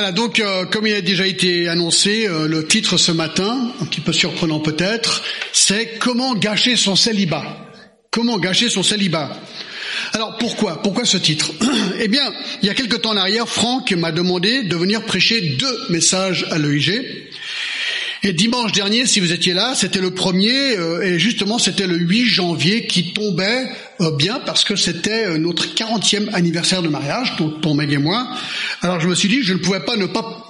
Voilà, donc euh, comme il a déjà été annoncé, euh, le titre ce matin, un petit peu surprenant peut-être, c'est Comment gâcher son célibat. Comment gâcher son célibat alors pourquoi? Pourquoi ce titre? Eh bien, il y a quelque temps en arrière, Franck m'a demandé de venir prêcher deux messages à l'EIG. Et dimanche dernier, si vous étiez là, c'était le premier, euh, et justement c'était le 8 janvier qui tombait euh, bien parce que c'était euh, notre 40e anniversaire de mariage, donc pour Meg et moi. Alors je me suis dit, je ne pouvais pas ne pas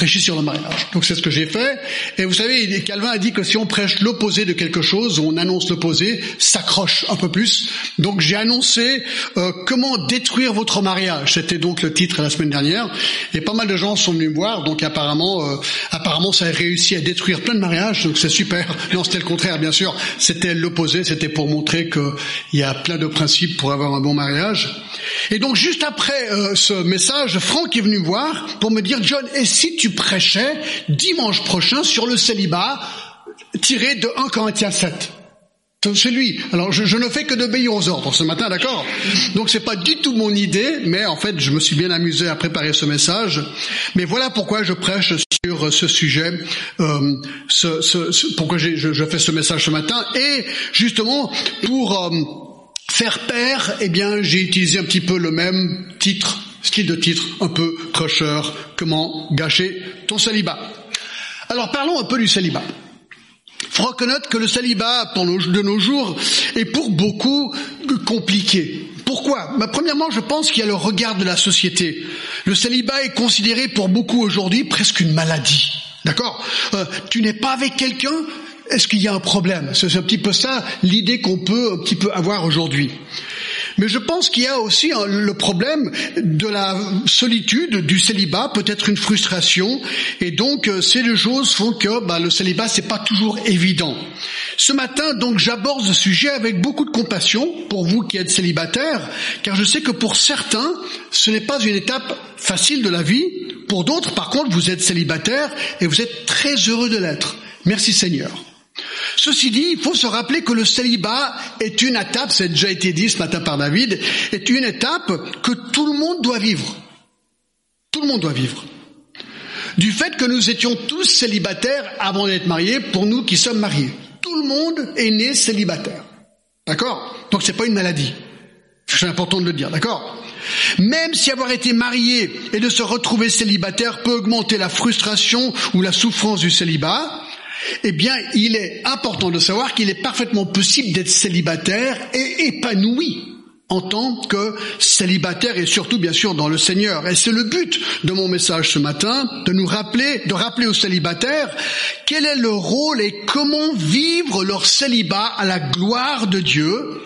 prêcher sur le mariage. Donc c'est ce que j'ai fait. Et vous savez, Calvin a dit que si on prêche l'opposé de quelque chose, on annonce l'opposé, s'accroche un peu plus. Donc j'ai annoncé euh, comment détruire votre mariage. C'était donc le titre la semaine dernière. Et pas mal de gens sont venus me voir. Donc apparemment, euh, apparemment ça a réussi à détruire plein de mariages. Donc c'est super. Non, c'était le contraire, bien sûr. C'était l'opposé. C'était pour montrer qu'il y a plein de principes pour avoir un bon mariage. Et donc juste après euh, ce message, Franck est venu me voir pour me dire, John, et si tu prêchais dimanche prochain sur le célibat tiré de 1 Corinthiens 7. C'est lui. Alors je, ne fais que d'obéir aux ordres ce matin, d'accord? Donc c'est pas du tout mon idée, mais en fait je me suis bien amusé à préparer ce message. Mais voilà pourquoi je prêche sur ce sujet, euh, ce, pourquoi je, je, fais ce message ce matin, et justement pour euh, faire pair, eh bien j'ai utilisé un petit peu le même titre style de titre un peu crusher, comment gâcher ton célibat. Alors parlons un peu du célibat. Faut reconnaître que le célibat de nos jours est pour beaucoup compliqué. Pourquoi? Bah, Premièrement, je pense qu'il y a le regard de la société. Le célibat est considéré pour beaucoup aujourd'hui presque une maladie. D'accord? Euh, Tu n'es pas avec quelqu'un Est-ce qu'il y a un problème? C'est un petit peu ça l'idée qu'on peut un petit peu avoir aujourd'hui. Mais je pense qu'il y a aussi le problème de la solitude, du célibat, peut-être une frustration, et donc euh, ces deux choses font que bah, le célibat c'est pas toujours évident. Ce matin, donc, j'aborde ce sujet avec beaucoup de compassion pour vous qui êtes célibataires, car je sais que pour certains, ce n'est pas une étape facile de la vie. Pour d'autres, par contre, vous êtes célibataire et vous êtes très heureux de l'être. Merci Seigneur. Ceci dit, il faut se rappeler que le célibat est une étape, a déjà été dit ce matin par David, est une étape que tout le monde doit vivre. Tout le monde doit vivre. Du fait que nous étions tous célibataires avant d'être mariés, pour nous qui sommes mariés. Tout le monde est né célibataire. D'accord? Donc c'est pas une maladie. C'est important de le dire, d'accord? Même si avoir été marié et de se retrouver célibataire peut augmenter la frustration ou la souffrance du célibat, eh bien, il est important de savoir qu'il est parfaitement possible d'être célibataire et épanoui en tant que célibataire et surtout bien sûr dans le Seigneur. Et c'est le but de mon message ce matin, de nous rappeler, de rappeler aux célibataires quel est le rôle et comment vivre leur célibat à la gloire de Dieu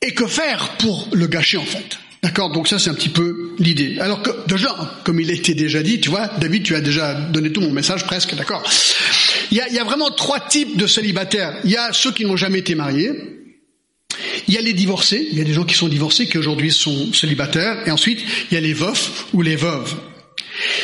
et que faire pour le gâcher en fait. D'accord? Donc ça, c'est un petit peu l'idée. Alors que, déjà, comme il a été déjà dit, tu vois, David, tu as déjà donné tout mon message presque, d'accord il y, a, il y a vraiment trois types de célibataires. Il y a ceux qui n'ont jamais été mariés, il y a les divorcés, il y a des gens qui sont divorcés, qui aujourd'hui sont célibataires, et ensuite, il y a les veufs ou les veuves.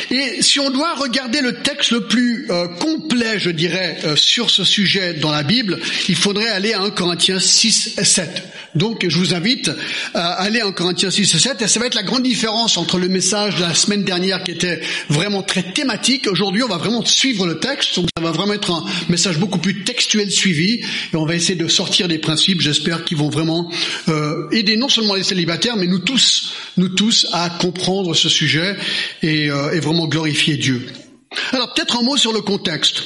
Et si on doit regarder le texte le plus euh, complet, je dirais, euh, sur ce sujet dans la Bible, il faudrait aller à 1 Corinthiens 6 et 7. Donc je vous invite à aller en Corinthiens 6 et 7, et ça va être la grande différence entre le message de la semaine dernière qui était vraiment très thématique. Aujourd'hui, on va vraiment suivre le texte, donc ça va vraiment être un message beaucoup plus textuel suivi, et on va essayer de sortir des principes, j'espère, qui vont vraiment euh, aider non seulement les célibataires, mais nous tous, nous tous, à comprendre ce sujet. Et, et vraiment glorifier Dieu. Alors peut-être un mot sur le contexte.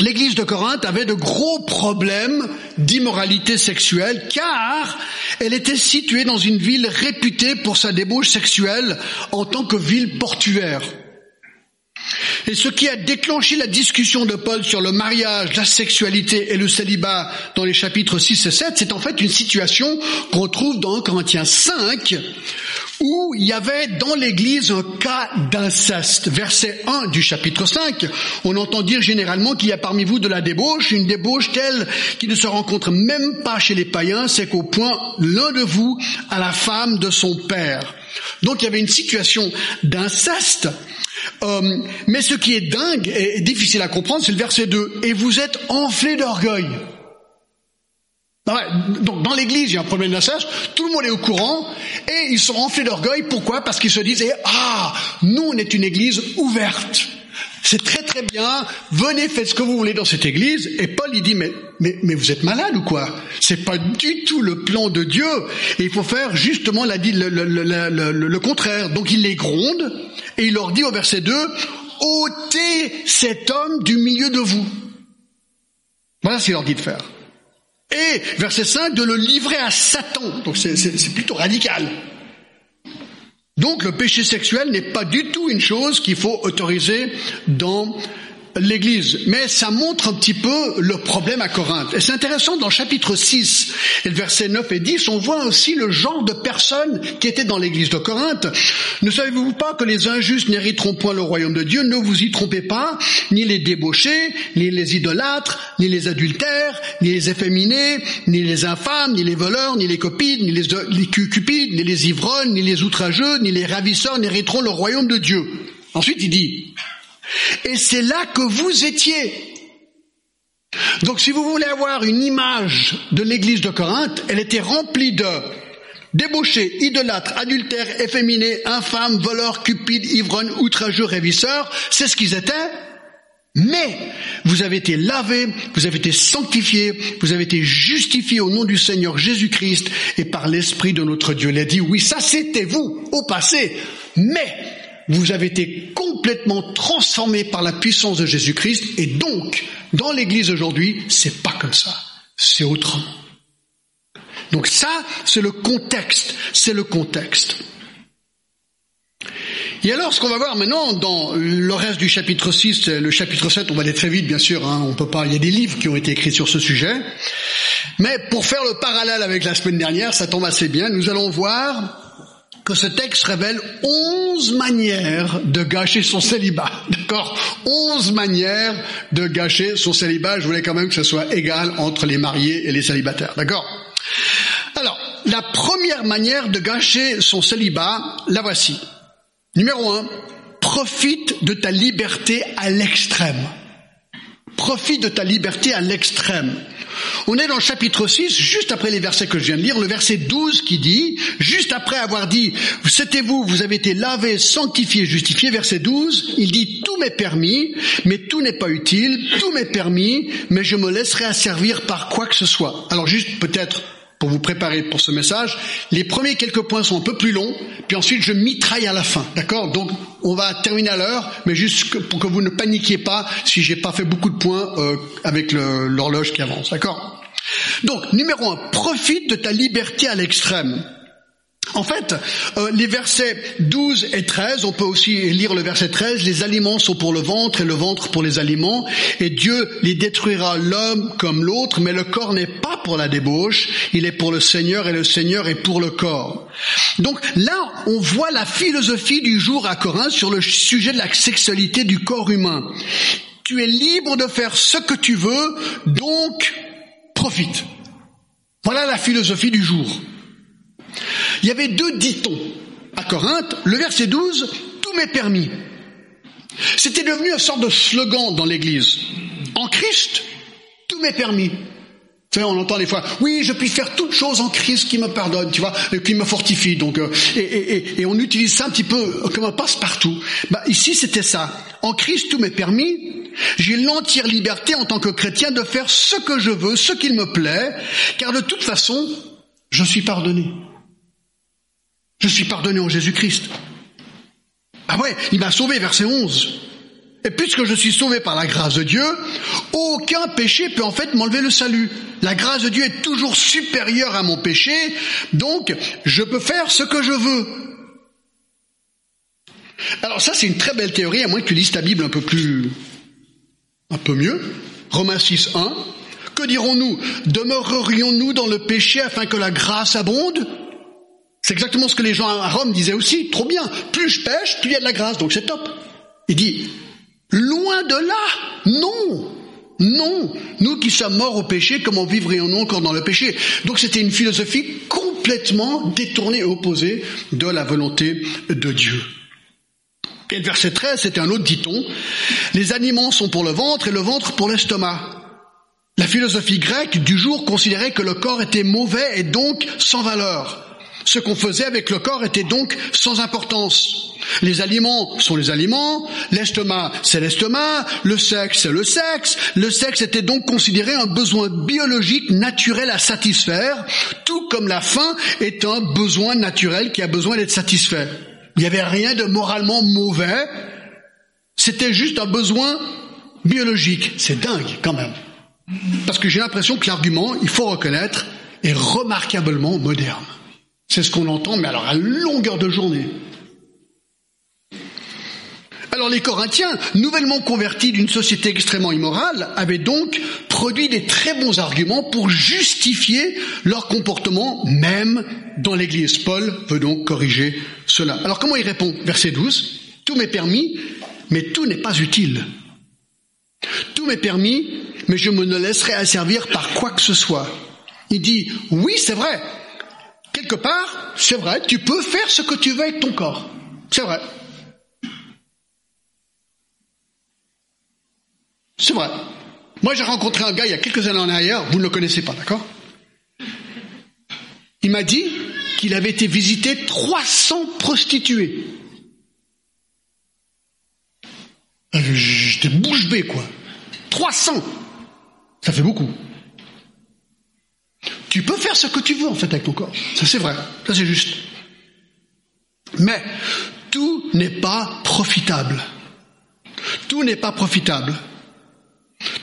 L'église de Corinthe avait de gros problèmes d'immoralité sexuelle car elle était située dans une ville réputée pour sa débauche sexuelle en tant que ville portuaire. Et ce qui a déclenché la discussion de Paul sur le mariage, la sexualité et le célibat dans les chapitres 6 et 7, c'est en fait une situation qu'on trouve dans Corinthiens 5, où il y avait dans l'Église un cas d'inceste. Verset 1 du chapitre 5, on entend dire généralement qu'il y a parmi vous de la débauche, une débauche telle qui ne se rencontre même pas chez les païens, c'est qu'au point l'un de vous a la femme de son père. Donc il y avait une situation d'inceste. Euh, mais ce qui est dingue et difficile à comprendre, c'est le verset 2. Et vous êtes enflés d'orgueil. Donc dans l'église, il y a un problème d'inceste, tout le monde est au courant, et ils sont remplis d'orgueil. Pourquoi? Parce qu'ils se disent, ah, nous on est une église ouverte. C'est très très bien, venez, faites ce que vous voulez dans cette église. Et Paul, il dit, mais, mais, vous êtes malade ou quoi? C'est pas du tout le plan de Dieu. Et il faut faire justement la, le, le, le, le contraire. Donc il les gronde et il leur dit au verset 2, ôtez cet homme du milieu de vous. Voilà ce qu'il leur dit de faire. Et verset 5, de le livrer à Satan. Donc c'est plutôt radical. Donc le péché sexuel n'est pas du tout une chose qu'il faut autoriser dans l'Église. Mais ça montre un petit peu le problème à Corinthe. Et c'est intéressant, dans chapitre 6 et verset 9 et 10, on voit aussi le genre de personnes qui étaient dans l'Église de Corinthe. Ne savez-vous pas que les injustes n'hériteront point le royaume de Dieu Ne vous y trompez pas, ni les débauchés, ni les idolâtres, ni les adultères, ni les efféminés, ni les infâmes, ni les voleurs, ni les copides, ni les, les cupides, ni les ivrognes, ni les outrageux, ni les ravisseurs n'hériteront le royaume de Dieu. Ensuite, il dit, et c'est là que vous étiez. Donc si vous voulez avoir une image de l'église de Corinthe, elle était remplie de débauchés, idolâtres, adultères, efféminés, infâmes, voleurs, cupides, ivrognes, outrageux, ravisseurs. C'est ce qu'ils étaient. Mais vous avez été lavés, vous avez été sanctifiés, vous avez été justifiés au nom du Seigneur Jésus-Christ et par l'Esprit de notre Dieu. Il dit, oui, ça c'était vous au passé. Mais vous avez été complètement transformé par la puissance de Jésus-Christ et donc, dans l'église aujourd'hui, c'est pas comme ça. C'est autrement. Donc ça, c'est le contexte. C'est le contexte. Et alors, ce qu'on va voir maintenant dans le reste du chapitre 6, le chapitre 7, on va aller très vite, bien sûr, hein, on peut pas, il y a des livres qui ont été écrits sur ce sujet. Mais pour faire le parallèle avec la semaine dernière, ça tombe assez bien, nous allons voir que ce texte révèle onze manières de gâcher son célibat. D'accord? Onze manières de gâcher son célibat. Je voulais quand même que ce soit égal entre les mariés et les célibataires. D'accord? Alors, la première manière de gâcher son célibat, la voici. Numéro un, profite de ta liberté à l'extrême. Profite de ta liberté à l'extrême. On est dans le chapitre 6, juste après les versets que je viens de lire, le verset 12 qui dit, juste après avoir dit, c'était vous, vous avez été lavé, sanctifié, justifié, verset 12, il dit, tout m'est permis, mais tout n'est pas utile, tout m'est permis, mais je me laisserai asservir par quoi que ce soit. Alors juste peut-être pour vous préparer pour ce message. Les premiers quelques points sont un peu plus longs, puis ensuite je mitraille à la fin, d'accord? Donc on va terminer à l'heure, mais juste pour que vous ne paniquiez pas si j'ai pas fait beaucoup de points euh, avec l'horloge qui avance, d'accord? Donc numéro un, profite de ta liberté à l'extrême. En fait, euh, les versets 12 et 13, on peut aussi lire le verset 13, les aliments sont pour le ventre et le ventre pour les aliments, et Dieu les détruira l'homme comme l'autre, mais le corps n'est pas pour la débauche, il est pour le Seigneur et le Seigneur est pour le corps. Donc là, on voit la philosophie du jour à Corinthe sur le sujet de la sexualité du corps humain. Tu es libre de faire ce que tu veux, donc Voilà la philosophie du jour. Il y avait deux ditons à Corinthe. Le verset 12, tout m'est permis. C'était devenu une sorte de slogan dans l'église. En Christ, tout m'est permis. On entend des fois, oui, je puis faire toute chose en Christ qui me pardonne, tu vois, et qui me fortifie. Donc, euh, et, on utilise ça un petit peu comme un passe-partout. Bah, ici, c'était ça. En Christ, tout m'est permis. J'ai l'entière liberté en tant que chrétien de faire ce que je veux, ce qu'il me plaît, car de toute façon, je suis pardonné. Je suis pardonné en Jésus-Christ. Ah ouais, il m'a sauvé, verset 11. Et puisque je suis sauvé par la grâce de Dieu, aucun péché peut en fait m'enlever le salut. La grâce de Dieu est toujours supérieure à mon péché, donc je peux faire ce que je veux. Alors ça c'est une très belle théorie, à moins que tu lises ta Bible un peu plus, un peu mieux. Romains 6, 1. Que dirons-nous? Demeurerions-nous dans le péché afin que la grâce abonde? C'est exactement ce que les gens à Rome disaient aussi. Trop bien. Plus je pêche, plus il y a de la grâce. Donc c'est top. Il dit, loin de là. Non. Non. Nous qui sommes morts au péché, comment vivrions-nous encore dans le péché? Donc c'était une philosophie complètement détournée et opposée de la volonté de Dieu. Et verset 13, c'était un autre dit-on. Les aliments sont pour le ventre et le ventre pour l'estomac. La philosophie grecque du jour considérait que le corps était mauvais et donc sans valeur. Ce qu'on faisait avec le corps était donc sans importance. Les aliments sont les aliments, l'estomac c'est l'estomac, le sexe c'est le sexe. Le sexe était donc considéré un besoin biologique naturel à satisfaire, tout comme la faim est un besoin naturel qui a besoin d'être satisfait. Il n'y avait rien de moralement mauvais, c'était juste un besoin biologique. C'est dingue quand même. Parce que j'ai l'impression que l'argument, il faut reconnaître, est remarquablement moderne. C'est ce qu'on entend, mais alors à longueur de journée. Alors les Corinthiens, nouvellement convertis d'une société extrêmement immorale, avaient donc produit des très bons arguments pour justifier leur comportement, même dans l'Église. Paul veut donc corriger cela. Alors comment il répond? Verset 12. Tout m'est permis, mais tout n'est pas utile. Tout m'est permis, mais je me laisserai asservir par quoi que ce soit. Il dit, oui, c'est vrai. Quelque part, c'est vrai, tu peux faire ce que tu veux avec ton corps. C'est vrai. C'est vrai. Moi, j'ai rencontré un gars il y a quelques années en arrière, vous ne le connaissez pas, d'accord? Il m'a dit qu'il avait été visiter 300 prostituées. Euh, j'étais bouche bée, quoi. 300 Ça fait beaucoup. Tu peux faire ce que tu veux, en fait, avec ton corps. Ça, c'est vrai. Ça, c'est juste. Mais tout n'est pas profitable. Tout n'est pas profitable.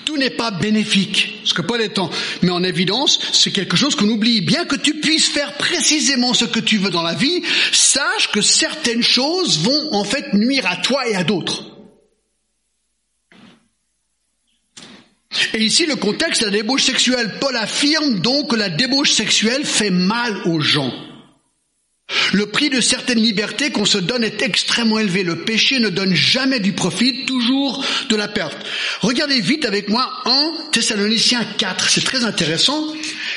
Tout n'est pas bénéfique. Ce que Paul met en évidence, c'est quelque chose qu'on oublie. Bien que tu puisses faire précisément ce que tu veux dans la vie, sache que certaines choses vont en fait nuire à toi et à d'autres. Et ici, le contexte, la débauche sexuelle. Paul affirme donc que la débauche sexuelle fait mal aux gens. Le prix de certaines libertés qu'on se donne est extrêmement élevé. Le péché ne donne jamais du profit, toujours de la perte. Regardez vite avec moi 1 Thessaloniciens 4. C'est très intéressant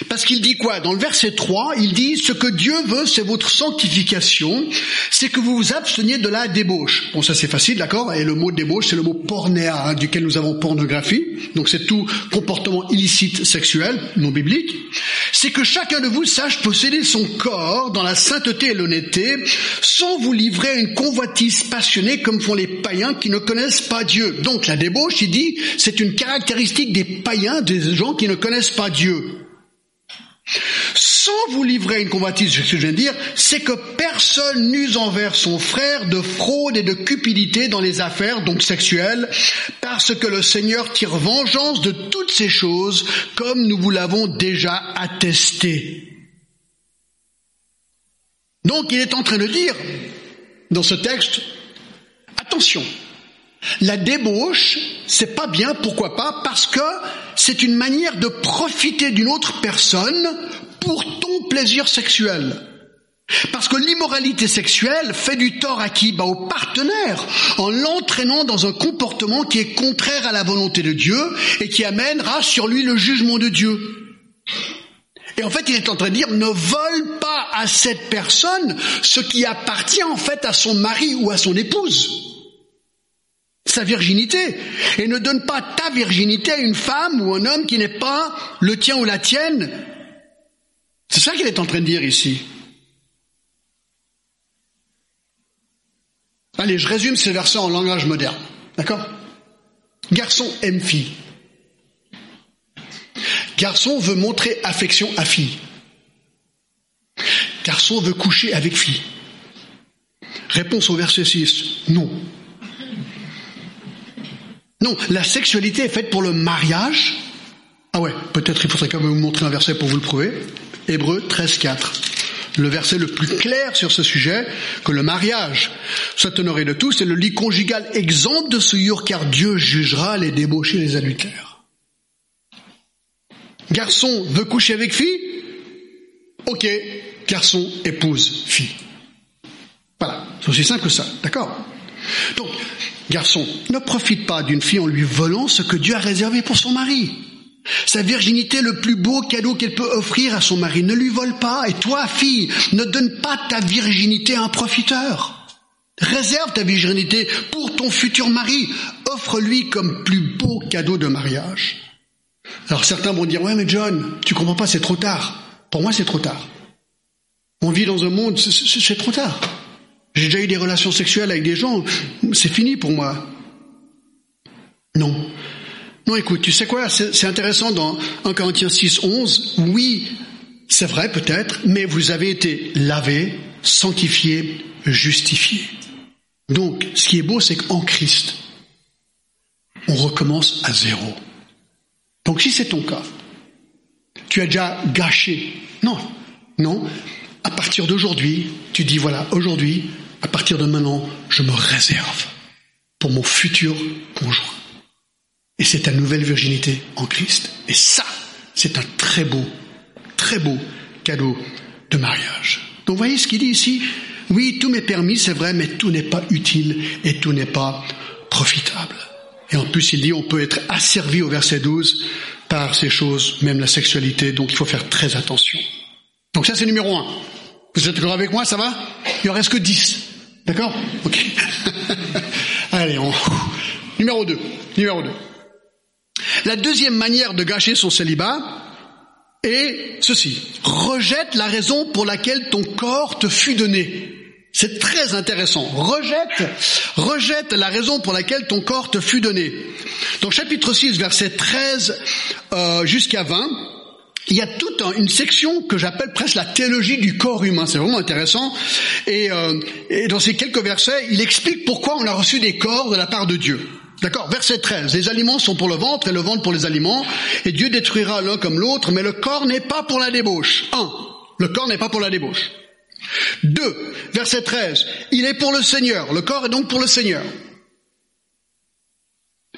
parce qu'il dit quoi? Dans le verset 3, il dit ce que Dieu veut, c'est votre sanctification, c'est que vous vous absteniez de la débauche. Bon, ça c'est facile, d'accord? Et le mot débauche, c'est le mot pornéa, hein, duquel nous avons pornographie. Donc c'est tout comportement illicite sexuel, non biblique. C'est que chacun de vous sache posséder son corps dans la sainteté et l'honnêteté, sans vous livrer à une convoitise passionnée comme font les païens qui ne connaissent pas Dieu. Donc la débauche, il dit, c'est une caractéristique des païens, des gens qui ne connaissent pas Dieu. Sans vous livrer à une convoitise, ce que je viens de dire, c'est que personne n'use envers son frère de fraude et de cupidité dans les affaires, donc sexuelles, parce que le Seigneur tire vengeance de toutes ces choses, comme nous vous l'avons déjà attesté. Donc il est en train de dire, dans ce texte, attention, la débauche, c'est pas bien, pourquoi pas Parce que c'est une manière de profiter d'une autre personne pour ton plaisir sexuel. Parce que l'immoralité sexuelle fait du tort à qui? Bah, Au partenaire, en l'entraînant dans un comportement qui est contraire à la volonté de Dieu et qui amènera sur lui le jugement de Dieu. Et en fait, il est en train de dire, ne vole pas à cette personne ce qui appartient en fait à son mari ou à son épouse sa virginité et ne donne pas ta virginité à une femme ou un homme qui n'est pas le tien ou la tienne. C'est ça qu'il est en train de dire ici. Allez, je résume ces versets en langage moderne. D'accord? Garçon aime fille. Garçon veut montrer affection à fille. Garçon veut coucher avec fille. Réponse au verset 6. Non. Non, la sexualité est faite pour le mariage. Ah ouais, peut-être il faudrait quand même vous montrer un verset pour vous le prouver. Hébreu 13, 4. Le verset le plus clair sur ce sujet, que le mariage soit honoré de tous, c'est le lit conjugal exempt de souillure, car Dieu jugera les débauchés et les adultères. Garçon veut coucher avec fille Ok, garçon épouse fille. Voilà, c'est aussi simple que ça, d'accord? Garçon, ne profite pas d'une fille en lui volant ce que Dieu a réservé pour son mari. Sa virginité est le plus beau cadeau qu'elle peut offrir à son mari. Ne lui vole pas. Et toi, fille, ne donne pas ta virginité à un profiteur. Réserve ta virginité pour ton futur mari. Offre-lui comme plus beau cadeau de mariage. Alors certains vont dire, ouais mais John, tu comprends pas, c'est trop tard. Pour moi, c'est trop tard. On vit dans un monde, c'est trop tard. J'ai déjà eu des relations sexuelles avec des gens, c'est fini pour moi. Non. Non, écoute, tu sais quoi, c'est intéressant dans 1 Corinthiens 6, 11. Oui, c'est vrai peut-être, mais vous avez été lavé, sanctifié, justifié. Donc, ce qui est beau, c'est qu'en Christ, on recommence à zéro. Donc, si c'est ton cas, tu as déjà gâché. Non, non. À partir d'aujourd'hui, tu dis voilà, aujourd'hui, à partir de maintenant, je me réserve pour mon futur conjoint. Et c'est ta nouvelle virginité en Christ. Et ça, c'est un très beau, très beau cadeau de mariage. Donc voyez ce qu'il dit ici. Oui, tout m'est permis, c'est vrai, mais tout n'est pas utile et tout n'est pas profitable. Et en plus, il dit, on peut être asservi au verset 12 par ces choses, même la sexualité, donc il faut faire très attention. Donc ça, c'est numéro un. Vous êtes d'accord avec moi, ça va? Il en reste que 10. D'accord Ok. Allez, on... Numéro 2. Numéro 2. La deuxième manière de gâcher son célibat est ceci. Rejette la raison pour laquelle ton corps te fut donné. C'est très intéressant. Rejette, rejette la raison pour laquelle ton corps te fut donné. Donc chapitre 6, verset 13 euh, jusqu'à 20, il y a toute une section que j'appelle presque la théologie du corps humain. C'est vraiment intéressant. Et, euh, et dans ces quelques versets, il explique pourquoi on a reçu des corps de la part de Dieu. D'accord? Verset 13. Les aliments sont pour le ventre et le ventre pour les aliments. Et Dieu détruira l'un comme l'autre, mais le corps n'est pas pour la débauche. 1. Le corps n'est pas pour la débauche. 2. Verset 13. Il est pour le Seigneur. Le corps est donc pour le Seigneur.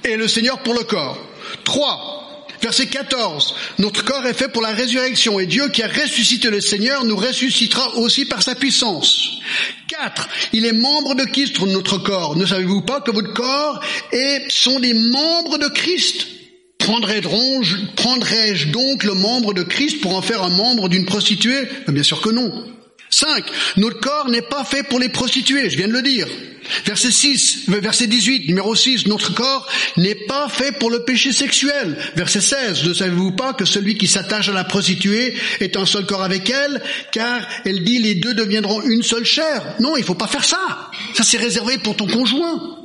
Et le Seigneur pour le corps. 3. Verset 14. Notre corps est fait pour la résurrection et Dieu qui a ressuscité le Seigneur nous ressuscitera aussi par sa puissance. 4. Il est membre de Christ notre corps. Ne savez-vous pas que votre corps est, sont des membres de Christ? Prendrais-je donc le membre de Christ pour en faire un membre d'une prostituée? Bien sûr que non. 5. Notre corps n'est pas fait pour les prostituées, je viens de le dire. Verset 6, verset 18, numéro 6, notre corps n'est pas fait pour le péché sexuel. Verset 16, ne savez-vous pas que celui qui s'attache à la prostituée est un seul corps avec elle, car elle dit les deux deviendront une seule chair. Non, il faut pas faire ça. Ça c'est réservé pour ton conjoint.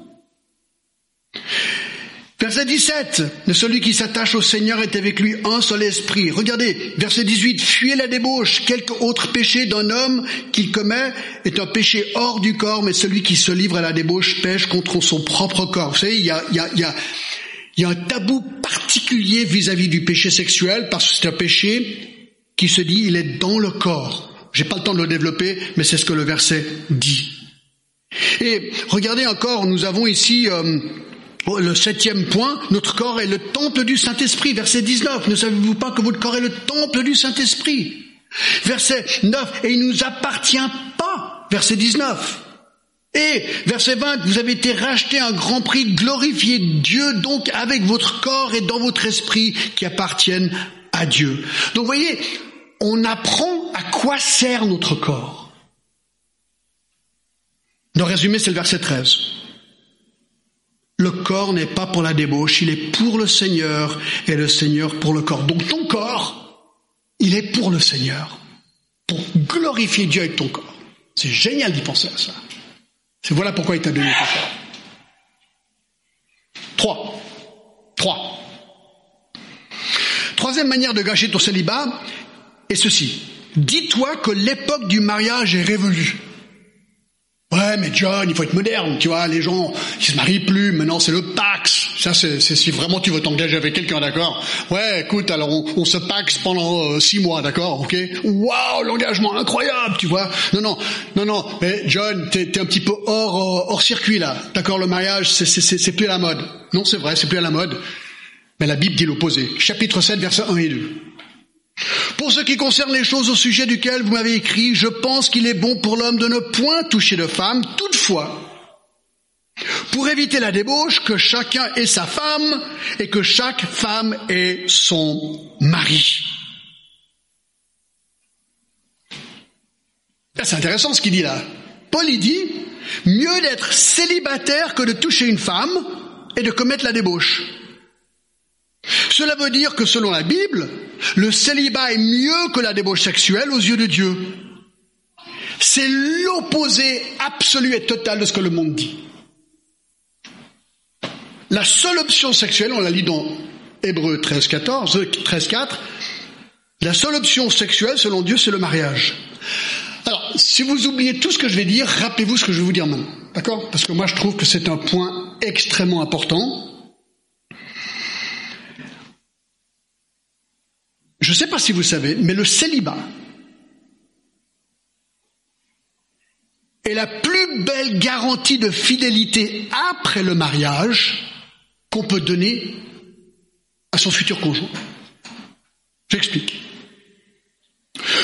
Verset 17, celui qui s'attache au Seigneur est avec lui un seul esprit. Regardez, verset 18, fuyez la débauche. Quelque autre péché d'un homme qu'il commet est un péché hors du corps, mais celui qui se livre à la débauche pêche contre son propre corps. Vous savez, il y a, y a, y a, y a un tabou particulier vis-à-vis du péché sexuel, parce que c'est un péché qui se dit, il est dans le corps. J'ai pas le temps de le développer, mais c'est ce que le verset dit. Et regardez encore, nous avons ici... Euh, le septième point, notre corps est le temple du Saint-Esprit. Verset 19, ne savez-vous pas que votre corps est le temple du Saint-Esprit? Verset 9, et il nous appartient pas. Verset 19. Et verset 20, vous avez été racheté un grand prix, glorifiez Dieu donc avec votre corps et dans votre esprit qui appartiennent à Dieu. Donc voyez, on apprend à quoi sert notre corps. Le résumé, c'est le verset 13. Le corps n'est pas pour la débauche, il est pour le Seigneur et le Seigneur pour le corps. Donc ton corps, il est pour le Seigneur, pour glorifier Dieu avec ton corps. C'est génial d'y penser à ça. C'est voilà pourquoi il t'a donné ton corps. Trois. Trois. Troisième manière de gâcher ton célibat est ceci. Dis-toi que l'époque du mariage est révolue. Ouais, mais John, il faut être moderne, tu vois, les gens, ils se marient plus, maintenant c'est le Pax. Ça, c'est si vraiment tu veux t'engager avec quelqu'un, d'accord Ouais, écoute, alors on, se Pax pendant euh, six mois, d'accord Ok Waouh, l'engagement incroyable, tu vois Non, non, non, non, mais John, t'es es un petit peu hors, euh, hors circuit là, d'accord Le mariage, c'est plus à la mode. Non, c'est vrai, c'est plus à la mode. Mais la Bible dit l'opposé. Chapitre 7, versets 1 et 2. Pour ce qui concerne les choses au sujet duquel vous m'avez écrit, je pense qu'il est bon pour l'homme de ne point toucher de femme, toutefois, pour éviter la débauche, que chacun ait sa femme et que chaque femme ait son mari. C'est intéressant ce qu'il dit là. Paul il dit, mieux d'être célibataire que de toucher une femme et de commettre la débauche. Cela veut dire que selon la Bible, le célibat est mieux que la débauche sexuelle aux yeux de Dieu. C'est l'opposé absolu et total de ce que le monde dit. La seule option sexuelle, on la lit dans Hébreu 13, 14, 13, 4, la seule option sexuelle, selon Dieu, c'est le mariage. Alors, si vous oubliez tout ce que je vais dire, rappelez-vous ce que je vais vous dire maintenant. D'accord? Parce que moi, je trouve que c'est un point extrêmement important. Je ne sais pas si vous savez, mais le célibat est la plus belle garantie de fidélité après le mariage qu'on peut donner à son futur conjoint. J'explique.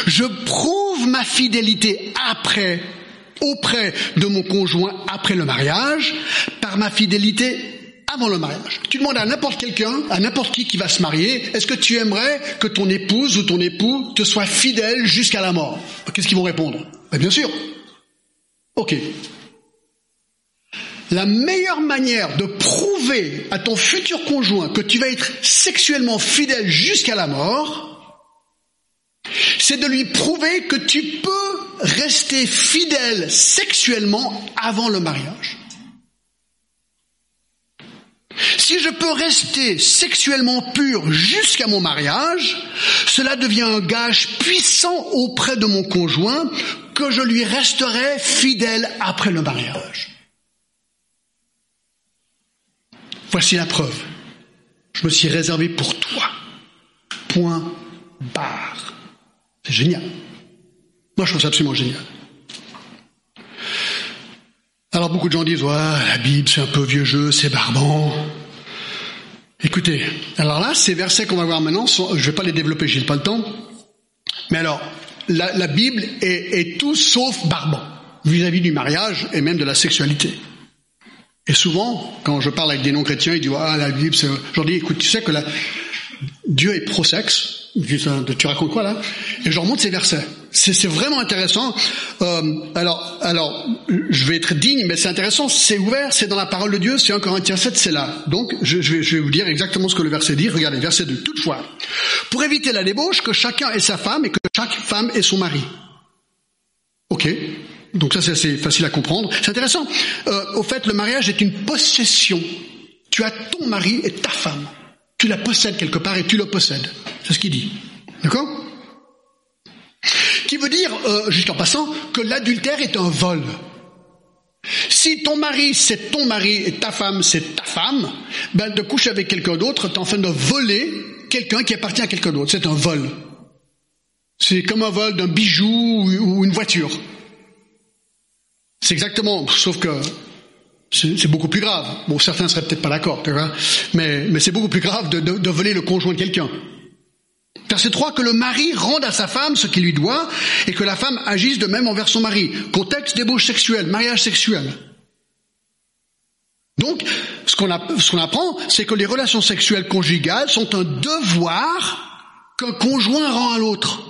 Je prouve ma fidélité après, auprès de mon conjoint après le mariage, par ma fidélité avant le mariage. Tu demandes à n'importe quelqu'un, à n'importe qui qui va se marier, est-ce que tu aimerais que ton épouse ou ton époux te soit fidèle jusqu'à la mort? Qu'est-ce qu'ils vont répondre? Ben, Bien sûr. Ok. La meilleure manière de prouver à ton futur conjoint que tu vas être sexuellement fidèle jusqu'à la mort, c'est de lui prouver que tu peux rester fidèle sexuellement avant le mariage. Si je peux rester sexuellement pur jusqu'à mon mariage, cela devient un gage puissant auprès de mon conjoint que je lui resterai fidèle après le mariage. Voici la preuve. Je me suis réservé pour toi. Point barre. C'est génial. Moi, je trouve ça absolument génial. Alors beaucoup de gens disent, ouais, la Bible c'est un peu vieux jeu, c'est barbant. Écoutez, alors là, ces versets qu'on va voir maintenant, je ne vais pas les développer, j'ai pas le temps. Mais alors, la, Bible est, tout sauf barbant vis-à-vis du mariage et même de la sexualité. Et souvent, quand je parle avec des non-chrétiens, ils disent, ah, la Bible, c'est... Je leur dis, écoute, tu sais que. Dieu est pro-sexe, tu racontes quoi là? Et je remonte ces versets. C'est vraiment intéressant. Euh, alors, alors, je vais être digne, mais c'est intéressant. C'est ouvert, c'est dans la parole de Dieu. C'est 1 Corinthiens 7, c'est là. Donc, je, vais, vous dire exactement ce que le verset dit. Regardez, verset 2. Toutefois, pour éviter la débauche, que chacun ait sa femme et que chaque femme ait son mari. Ok. Donc ça, c'est facile à comprendre. C'est intéressant. Euh, au fait, le mariage est une possession. Tu as ton mari et ta femme. Tu la possèdes quelque part et tu le possèdes. C'est ce qu'il dit. D'accord? Qui veut dire, euh, juste en passant, que l'adultère est un vol. Si ton mari c'est ton mari et ta femme c'est ta femme, ben de coucher avec quelqu'un d'autre, tu es en train de voler quelqu'un qui appartient à quelqu'un d'autre. C'est un vol. C'est comme un vol d'un bijou ou une voiture. C'est exactement, sauf que c'est beaucoup plus grave. Bon, certains seraient peut-être pas d'accord, mais, mais c'est beaucoup plus grave de voler le conjoint de quelqu'un. Verset 3, que le mari rende à sa femme ce qu'il lui doit et que la femme agisse de même envers son mari. Contexte débauche sexuelle, mariage sexuel. Donc, ce qu'on apprend, c'est que les relations sexuelles conjugales sont un devoir qu'un conjoint rend à l'autre.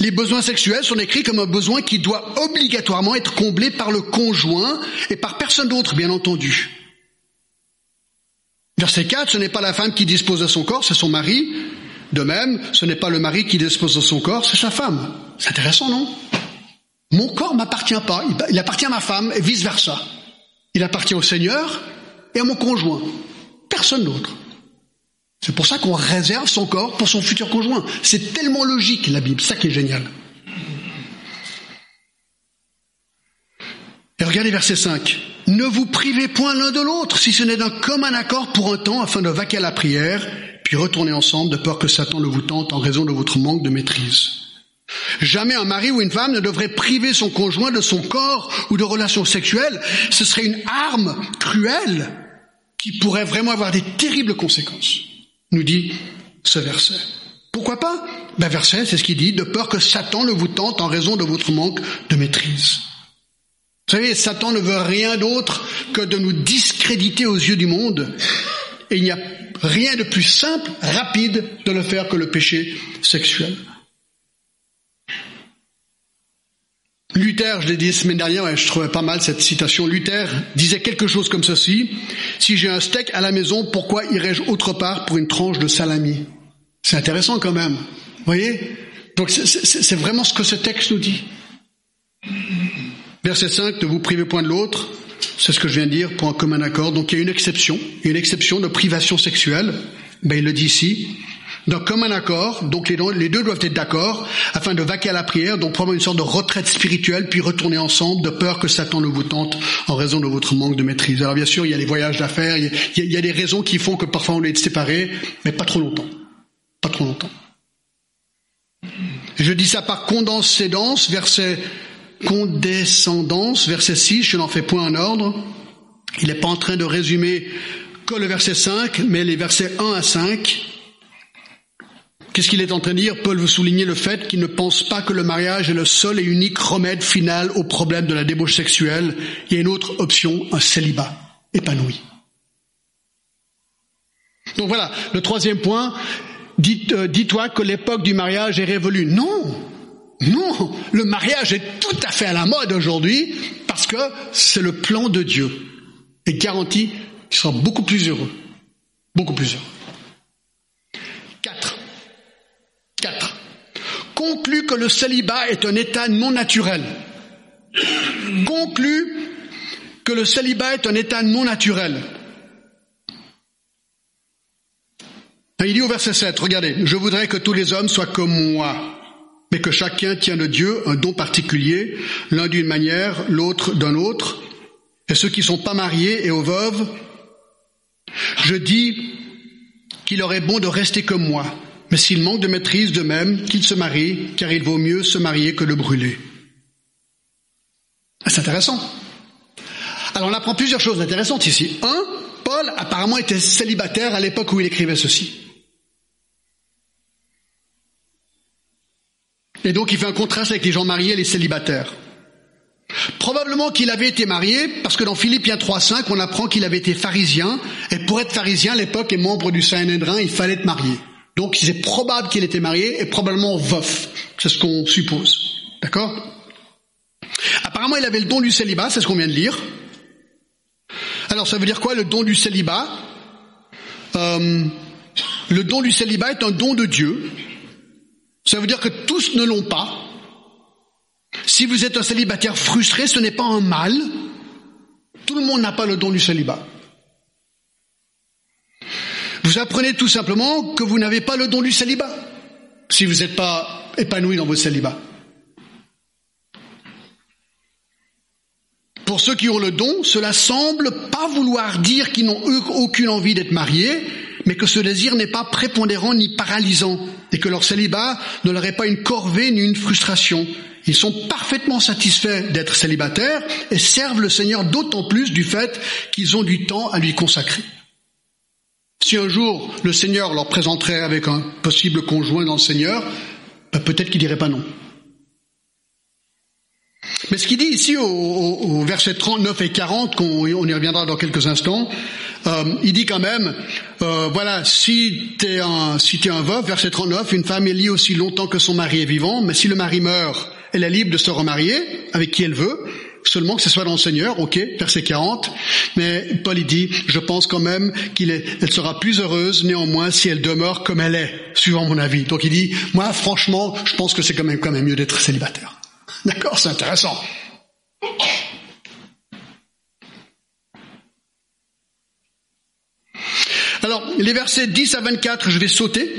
Les besoins sexuels sont écrits comme un besoin qui doit obligatoirement être comblé par le conjoint et par personne d'autre, bien entendu. Verset 4, ce n'est pas la femme qui dispose de son corps, c'est son mari. De même, ce n'est pas le mari qui dispose de son corps, c'est sa femme. C'est intéressant, non? Mon corps m'appartient pas, il appartient à ma femme et vice-versa. Il appartient au Seigneur et à mon conjoint. Personne d'autre. C'est pour ça qu'on réserve son corps pour son futur conjoint. C'est tellement logique la Bible, ça qui est génial. Et regardez verset 5. Ne vous privez point l'un de l'autre, si ce n'est d'un commun accord pour un temps, afin de vaquer à la prière, puis retourner ensemble, de peur que Satan ne vous tente en raison de votre manque de maîtrise. Jamais un mari ou une femme ne devrait priver son conjoint de son corps ou de relations sexuelles. Ce serait une arme cruelle qui pourrait vraiment avoir des terribles conséquences nous dit ce verset. Pourquoi pas? Ben verset, c'est ce qu'il dit, de peur que Satan ne vous tente en raison de votre manque de maîtrise. Vous savez, Satan ne veut rien d'autre que de nous discréditer aux yeux du monde. Et il n'y a rien de plus simple, rapide de le faire que le péché sexuel. Luther, je l'ai dit la semaine dernière, et je trouvais pas mal cette citation, Luther disait quelque chose comme ceci, si j'ai un steak à la maison, pourquoi irais-je autre part pour une tranche de salami? C'est intéressant quand même, vous voyez? Donc c'est vraiment ce que ce texte nous dit. Verset 5, ne vous privez point de l'autre. C'est ce que je viens de dire pour un commun accord. Donc il y a une exception. Il y a une exception de privation sexuelle. Ben, il le dit ici. Donc comme un accord, donc les, deux doivent être d'accord afin de vaquer à la prière, donc prendre une sorte de retraite spirituelle, puis retourner ensemble de peur que Satan ne vous tente en raison de votre manque de maîtrise. Alors bien sûr, il y a les voyages d'affaires, il, y a des raisons qui font que parfois on est séparés, mais pas trop longtemps. Pas trop longtemps. Je dis ça par condescendance, verset condescendance, verset 6, je n'en fais point un ordre. Il n'est pas en train de résumer que le verset 5, mais les versets 1 à 5. Qu'est-ce qu'il est en train de dire? Paul veut souligner le fait qu'il ne pense pas que le mariage est le seul et unique remède final au problème de la débauche sexuelle. Il y a une autre option, un célibat épanoui. Donc voilà, le troisième point, euh, dis-toi que l'époque du mariage est révolue. Non, non, le mariage est tout à fait à la mode aujourd'hui parce que c'est le plan de Dieu. Et garantit qu'il sera beaucoup plus heureux. Beaucoup plus heureux. Quatre. Quatre. Conclut que le célibat est un état non naturel. Conclut que le célibat est un état non naturel. Il dit au verset 7, regardez, je voudrais que tous les hommes soient comme moi, mais que chacun tient de Dieu un don particulier, l'un d'une manière, l'autre d'un autre, et ceux qui ne sont pas mariés et aux veuves, je dis qu'il aurait bon de rester comme moi, mais s'il manque de maîtrise de même, qu'il se marie, car il vaut mieux se marier que de brûler. Ah, c'est intéressant. Alors on apprend plusieurs choses intéressantes ici. Un, Paul apparemment était célibataire à l'époque où il écrivait ceci. Et donc il fait un contraste avec les gens mariés et les célibataires. Probablement qu'il avait été marié, parce que dans Philippiens 3.5, on apprend qu'il avait été pharisien, et pour être pharisien à l'époque et membre du Saint-Hédrin, il fallait être marié. Donc c'est probable qu'il était marié et probablement veuf. C'est ce qu'on suppose. D'accord? Apparemment, il avait le don du célibat, c'est ce qu'on vient de lire. Alors ça veut dire quoi le don du célibat? Euh, Le don du célibat est un don de Dieu. Ça veut dire que tous ne l'ont pas. Si vous êtes un célibataire frustré, ce n'est pas un mal. Tout le monde n'a pas le don du célibat. Vous apprenez tout simplement que vous n'avez pas le don du célibat si vous n'êtes pas épanoui dans votre célibat. Pour ceux qui ont le don, cela semble pas vouloir dire qu'ils n'ont aucune envie d'être mariés, mais que ce désir n'est pas prépondérant ni paralysant, et que leur célibat ne leur est pas une corvée ni une frustration. Ils sont parfaitement satisfaits d'être célibataires et servent le Seigneur d'autant plus du fait qu'ils ont du temps à lui consacrer. Si un jour le Seigneur leur présenterait avec un possible conjoint dans le Seigneur, ben peut-être qu'ils diraient pas non. Mais ce qu'il dit ici au, verset 39 et 40, qu'on on y reviendra dans quelques instants, euh, il dit quand même, euh, voilà, si tu es un, si un veuf, verset 39, une femme est liée aussi longtemps que son mari est vivant, mais si le mari meurt, elle est libre de se remarier avec qui elle veut, seulement que ce soit dans le Seigneur, ok, verset 40. Mais Paul il dit, je pense quand même qu'elle sera plus heureuse néanmoins si elle demeure comme elle est, suivant mon avis. Donc il dit, moi franchement, je pense que c'est quand même quand même mieux d'être célibataire. D'accord, c'est intéressant. Alors, les versets 10 à 24, je vais sauter,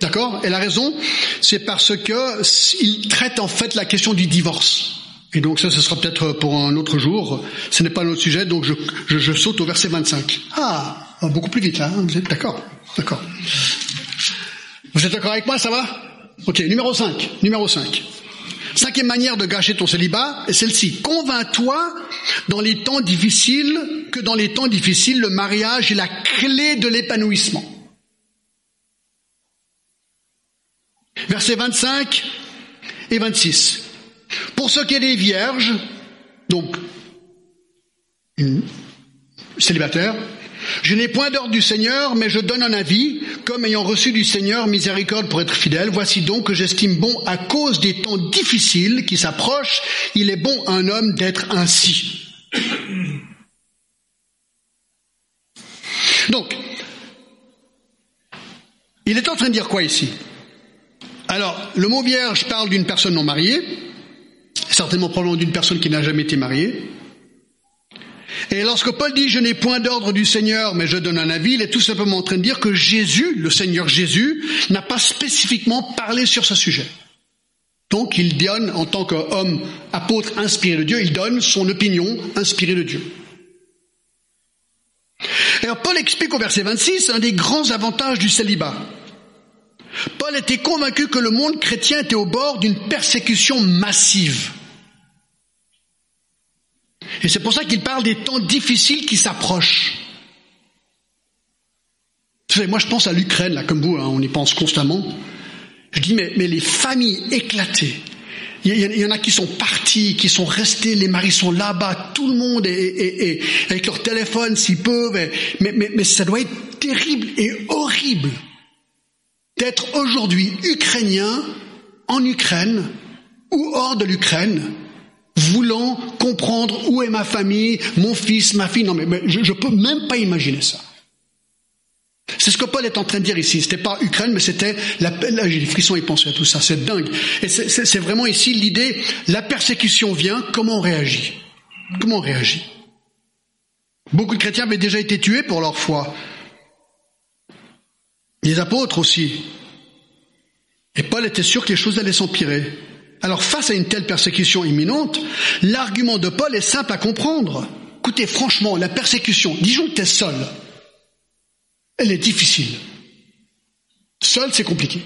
d'accord? Et la raison, c'est parce que il traite en fait la question du divorce. Et donc ça, ce sera peut-être pour un autre jour. Ce n'est pas notre sujet, donc je, saute au verset 25. Ah, beaucoup plus vite là, hein, d'accord? D'accord. Vous êtes d'accord avec moi, ça va? Ok, numéro 5. Numéro 5. Cinquième manière de gâcher ton célibat est celle-ci. Convainc-toi dans les temps difficiles que dans les temps difficiles, le mariage est la clé de l'épanouissement. Versets 25 et 26. Pour ce qui est des vierges, donc célibataire, je n'ai point d'ordre du Seigneur, mais je donne un avis, comme ayant reçu du Seigneur miséricorde pour être fidèle. Voici donc que j'estime bon, à cause des temps difficiles qui s'approchent, il est bon à un homme d'être ainsi. Donc, il est en train de dire quoi ici? Alors, le mot vierge parle d'une personne non mariée. certainement probablement d'une personne qui n'a jamais été mariée. Et lorsque Paul dit je n'ai point d'ordre du Seigneur, mais je donne un avis, il est tout simplement en train de dire que Jésus, le Seigneur Jésus, n'a pas spécifiquement parlé sur ce sujet. Donc il donne, en tant qu'homme apôtre inspiré de Dieu, il donne son opinion inspirée de Dieu. Alors Paul explique au verset 26 un des grands avantages du célibat. Paul était convaincu que le monde chrétien était au bord d'une persécution massive. Et c'est pour ça qu'il parle des temps difficiles qui s'approchent. Vous savez, moi je pense à l'Ukraine, là, comme vous, hein, on y pense constamment. Je dis, mais, mais les familles éclatées, il y, en a qui sont partis, qui sont restés, les maris sont là-bas, tout le monde est, avec leur téléphone s'ils peuvent. mais, mais, mais ça doit être terrible et horrible d'être aujourd'hui ukrainien en Ukraine ou hors de l'Ukraine voulant comprendre où est ma famille, mon fils, ma fille. Non, mais, je ne peux même pas imaginer ça. C'est ce que Paul est en train de dire ici. C'était pas Ukraine, mais c'était la, là, j'ai des frissons et penser à tout ça. C'est dingue. Et c'est vraiment ici l'idée. La persécution vient. Comment on réagit? Comment on réagit? Beaucoup de chrétiens avaient déjà été tués pour leur foi. Les apôtres aussi. Et Paul était sûr que les choses allaient s'empirer. Alors face à une telle persécution imminente, l'argument de Paul est simple à comprendre. Écoutez, franchement, la persécution, disons que tu es seul, elle est difficile. Seul, c'est compliqué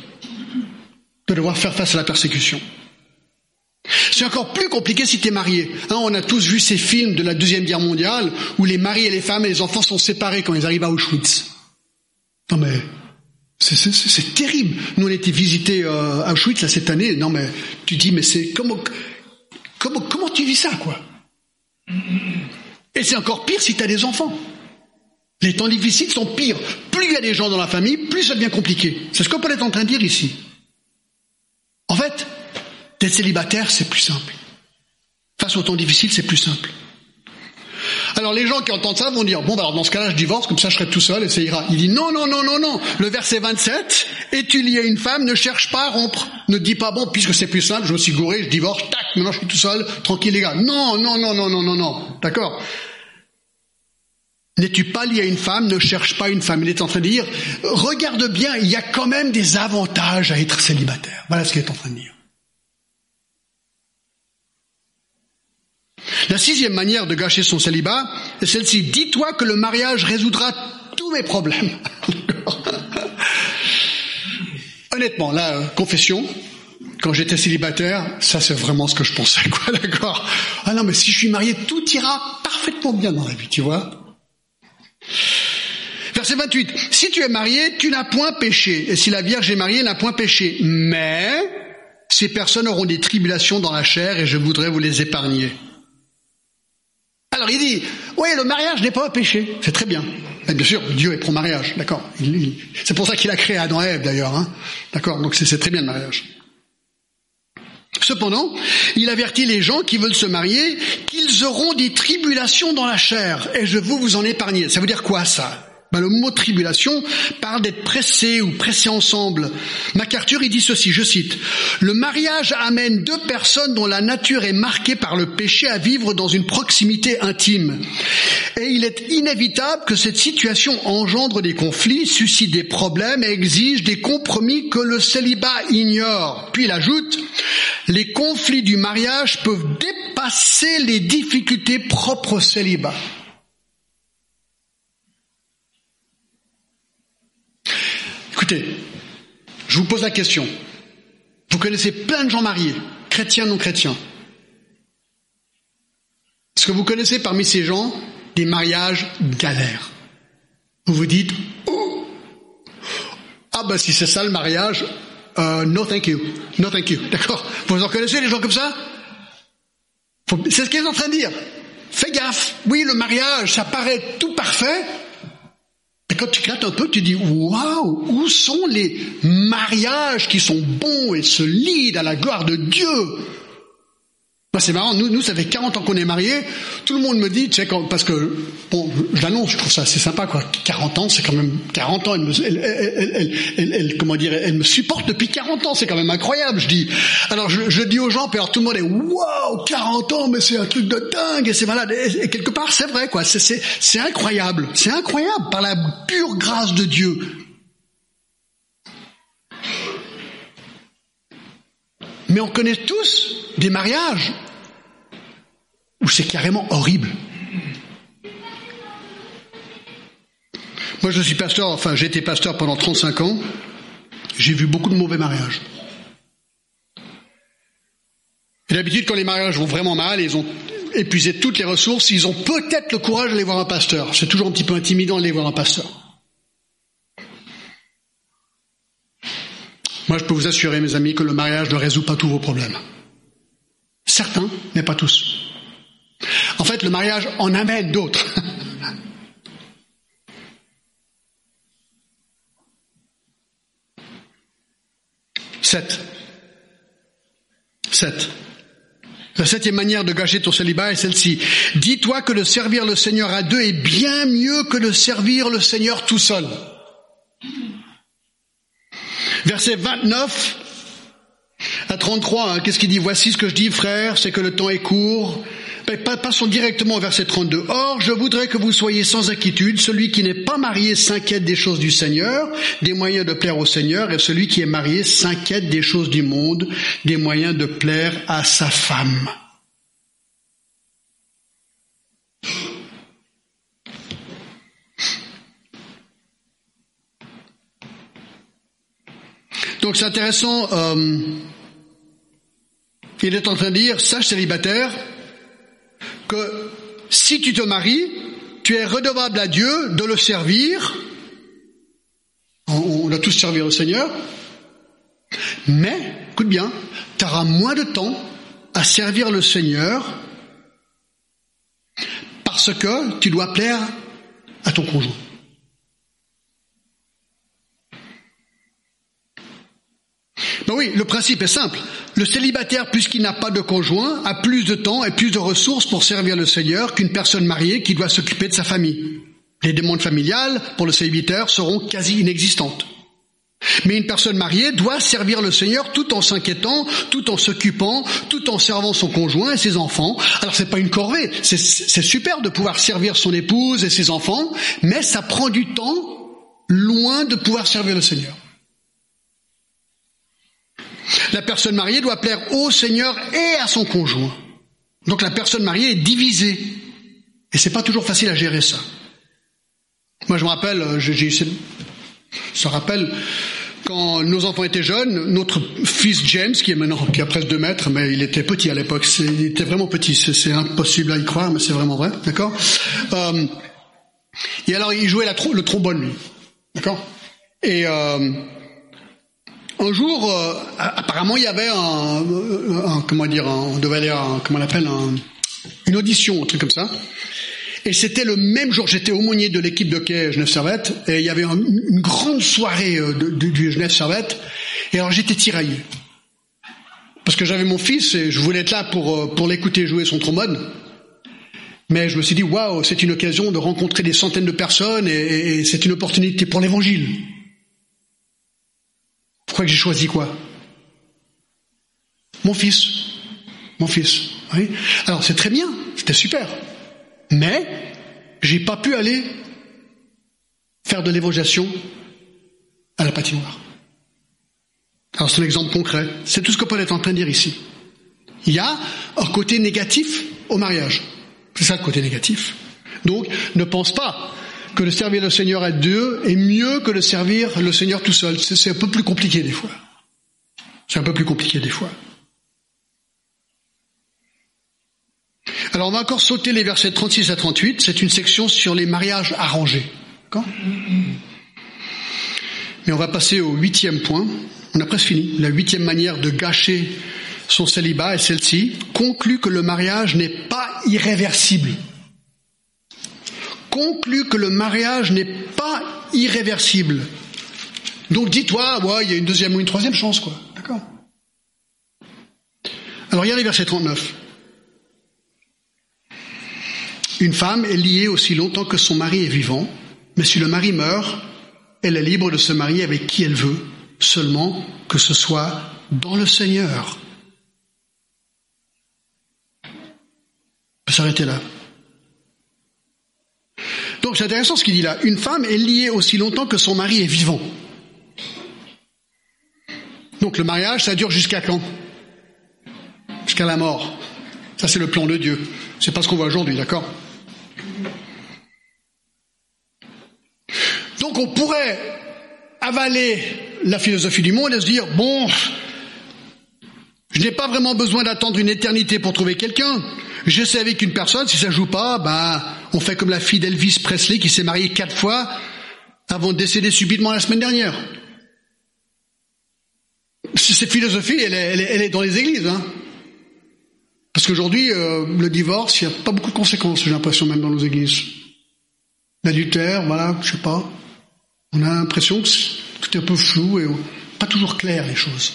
de devoir faire face à la persécution. C'est encore plus compliqué si tu es marié. Hein, on a tous vu ces films de la Deuxième Guerre mondiale où les maris et les femmes et les enfants sont séparés quand ils arrivent à Auschwitz. Non mais c'est terrible. Nous, on a été visiter euh, Auschwitz là, cette année. Non, mais tu dis, mais c'est comment, comment, comment tu vis ça, quoi? Et c'est encore pire si tu as des enfants. Les temps difficiles sont pires. Plus il y a des gens dans la famille, plus ça devient compliqué. C'est ce qu'on peut être en train de dire ici. En fait, d'être célibataire, c'est plus simple. Face aux temps difficiles, c'est plus simple. Alors les gens qui entendent ça vont dire, bon, bah alors dans ce cas-là, je divorce, comme ça je serai tout seul et ça ira. Il dit, non, non, non, non, non. Le verset 27, et tu lié à une femme, ne cherche pas à rompre. Ne dis pas, bon, puisque c'est plus simple, je me suis gouré, je divorce, tac, maintenant je suis tout seul, tranquille les gars. Non, non, non, non, non, non, non. D'accord? N'es-tu pas lié à une femme Ne cherche pas une femme? Il est en train de dire, regarde bien, il y a quand même des avantages à être célibataire. Voilà ce qu'il est en train de dire. La sixième manière de gâcher son célibat est celle-ci. Dis-toi que le mariage résoudra tous mes problèmes. Honnêtement, la euh, confession, quand j'étais célibataire, ça c'est vraiment ce que je pensais, quoi, d'accord Ah non, mais si je suis marié, tout ira parfaitement bien dans la vie, tu vois Verset 28. Si tu es marié, tu n'as point péché. Et si la Vierge est mariée, n'a point péché. Mais ces personnes auront des tribulations dans la chair et je voudrais vous les épargner. Alors il dit, oui, le mariage n'est pas un péché. C'est très bien. Et bien sûr, Dieu est pro-mariage, d'accord. C'est pour ça qu'il a créé Adam et Ève d'ailleurs. Hein. D'accord, donc c'est très bien le mariage. Cependant, il avertit les gens qui veulent se marier qu'ils auront des tribulations dans la chair, et je veux vous en épargner. Ça veut dire quoi ça? Ben, le mot tribulation parle d'être pressé ou pressé ensemble. MacArthur, il dit ceci, je cite, Le mariage amène deux personnes dont la nature est marquée par le péché à vivre dans une proximité intime. Et il est inévitable que cette situation engendre des conflits, suscite des problèmes et exige des compromis que le célibat ignore. Puis il ajoute, les conflits du mariage peuvent dépasser les difficultés propres au célibat. Écoutez, je vous pose la question. Vous connaissez plein de gens mariés, chrétiens, non chrétiens. Est-ce que vous connaissez parmi ces gens des mariages galères Vous vous dites, oh, ah ben si c'est ça le mariage, euh, no thank you, no thank you, d'accord Vous en connaissez des gens comme ça C'est ce qu'ils sont en train de dire. Fais gaffe, oui le mariage, ça paraît tout parfait, quand tu grattes un peu, tu dis waouh, où sont les mariages qui sont bons et solides à la gloire de Dieu? Moi, c'est marrant, nous, nous, ça fait 40 ans qu'on est mariés, tout le monde me dit, tu sais, parce que, bon, je l'annonce, je trouve ça assez sympa, quoi. 40 ans, c'est quand même, 40 ans, elle me, elle, elle, elle, comment dire, elle me supporte depuis 40 ans, c'est quand même incroyable, je dis. Alors, je, je dis aux gens, puis alors tout le monde est, waouh, 40 ans, mais c'est un truc de dingue, et c'est malade. Et, quelque part, c'est vrai, quoi, c'est incroyable, c'est incroyable, par la pure grâce de Dieu. Mais on connaît tous des mariages où c'est carrément horrible. Moi, je suis pasteur, enfin, j'ai été pasteur pendant 35 ans. J'ai vu beaucoup de mauvais mariages. Et d'habitude, quand les mariages vont vraiment mal, ils ont épuisé toutes les ressources, ils ont peut-être le courage d'aller voir un pasteur. C'est toujours un petit peu intimidant d'aller voir un pasteur. Moi, je peux vous assurer, mes amis, que le mariage ne résout pas tous vos problèmes. Certains, mais pas tous. En fait, le mariage en amène d'autres. Sept. Sept. La septième manière de gâcher ton célibat est celle-ci. Dis-toi que de servir le Seigneur à deux est bien mieux que de servir le Seigneur tout seul. Verset 29 à 33, hein, qu'est-ce qu'il dit? Voici ce que je dis, frère, c'est que le temps est court. Passons directement au verset 32. Or, je voudrais que vous soyez sans inquiétude. Celui qui n'est pas marié s'inquiète des choses du Seigneur, des moyens de plaire au Seigneur, et celui qui est marié s'inquiète des choses du monde, des moyens de plaire à sa femme. Donc c'est intéressant. Euh, il est en train de dire, sache célibataire, que si tu te maries, tu es redevable à Dieu de le servir. On, a tous servi au Seigneur. Mais, écoute bien, tu auras moins de temps à servir le Seigneur parce que tu dois plaire à ton conjoint. Ben oui, le principe est simple. Le célibataire, puisqu'il n'a pas de conjoint, a plus de temps et plus de ressources pour servir le Seigneur qu'une personne mariée qui doit s'occuper de sa famille. Les demandes familiales pour le célibataire seront quasi inexistantes. Mais une personne mariée doit servir le Seigneur tout en s'inquiétant, tout en s'occupant, tout en servant son conjoint et ses enfants. Alors c'est pas une corvée, c'est super de pouvoir servir son épouse et ses enfants, mais ça prend du temps loin de pouvoir servir le Seigneur. La personne mariée doit plaire au Seigneur et à son conjoint. Donc la personne mariée est divisée. Et c'est pas toujours facile à gérer ça. Moi, je me rappelle, euh, j'ai, ça rappelle quand nos enfants étaient jeunes, notre fils James, qui est maintenant, qui a presque deux mètres, mais il était petit à l'époque, il était vraiment petit, c'est, impossible à y croire, mais c'est vraiment vrai, d'accord? Euh, Et alors, il jouait le trombone, d'accord? Et euh, un jour, euh, apparemment, il y avait un, comment dire, on devait aller, un, comment on appelle, une audition, un truc comme ça. Et c'était le même jour, j'étais aumônier de l'équipe de quai Genève Servette, et il y avait une grande soirée euh, de, du Genève Servette, et alors j'étais tiraillé. Parce que j'avais mon fils et je voulais être là pour, euh, pour l'écouter jouer son trombone. Mais je me suis dit, waouh, c'est une occasion de rencontrer des centaines de personnes et c'est une opportunité pour l'évangile. Pourquoi que j'ai choisi quoi? Mon fils. Mon fils. Oui. Alors c'est très bien, c'était super. Mais j'ai pas pu aller faire de l'évocation à la patinoire. Alors c'est un exemple concret. C'est tout ce que Paul est en train de dire ici. Il y a un côté négatif au mariage. C'est ça le côté négatif. Donc ne pense pas que de servir le Seigneur à deux est mieux que de servir le Seigneur tout seul. C'est un peu plus compliqué des fois. C'est un peu plus compliqué des fois. Alors on va encore sauter les versets 36 à 38. C'est une section sur les mariages arrangés. Mais on va passer au huitième point. On a presque fini. La huitième manière de gâcher son célibat est celle-ci. Conclut que le mariage n'est pas irréversible conclut que le mariage n'est pas irréversible. Donc dis-toi, ouais, il y a une deuxième ou une troisième chance, quoi. D'accord Alors regardez verset 39. Une femme est liée aussi longtemps que son mari est vivant, mais si le mari meurt, elle est libre de se marier avec qui elle veut, seulement que ce soit dans le Seigneur. On peut s'arrêter là. Donc c'est intéressant ce qu'il dit là. Une femme est liée aussi longtemps que son mari est vivant. Donc le mariage, ça dure jusqu'à quand? Jusqu'à la mort. Ça c'est le plan de Dieu. C'est pas ce qu'on voit aujourd'hui, d'accord? Donc on pourrait avaler la philosophie du monde et se dire, bon, je n'ai pas vraiment besoin d'attendre une éternité pour trouver quelqu'un. Je sais avec une personne, si ça joue pas, ben, on fait comme la fille d'Elvis Presley qui s'est mariée quatre fois avant de décéder subitement la semaine dernière. Cette philosophie, elle est, dans les églises. Hein. Parce qu'aujourd'hui, euh, le divorce, il n'y a pas beaucoup de conséquences, j'ai l'impression, même dans nos églises. L'adultère, voilà, je sais pas. On a l'impression que tout est un peu flou et pas toujours clair les choses.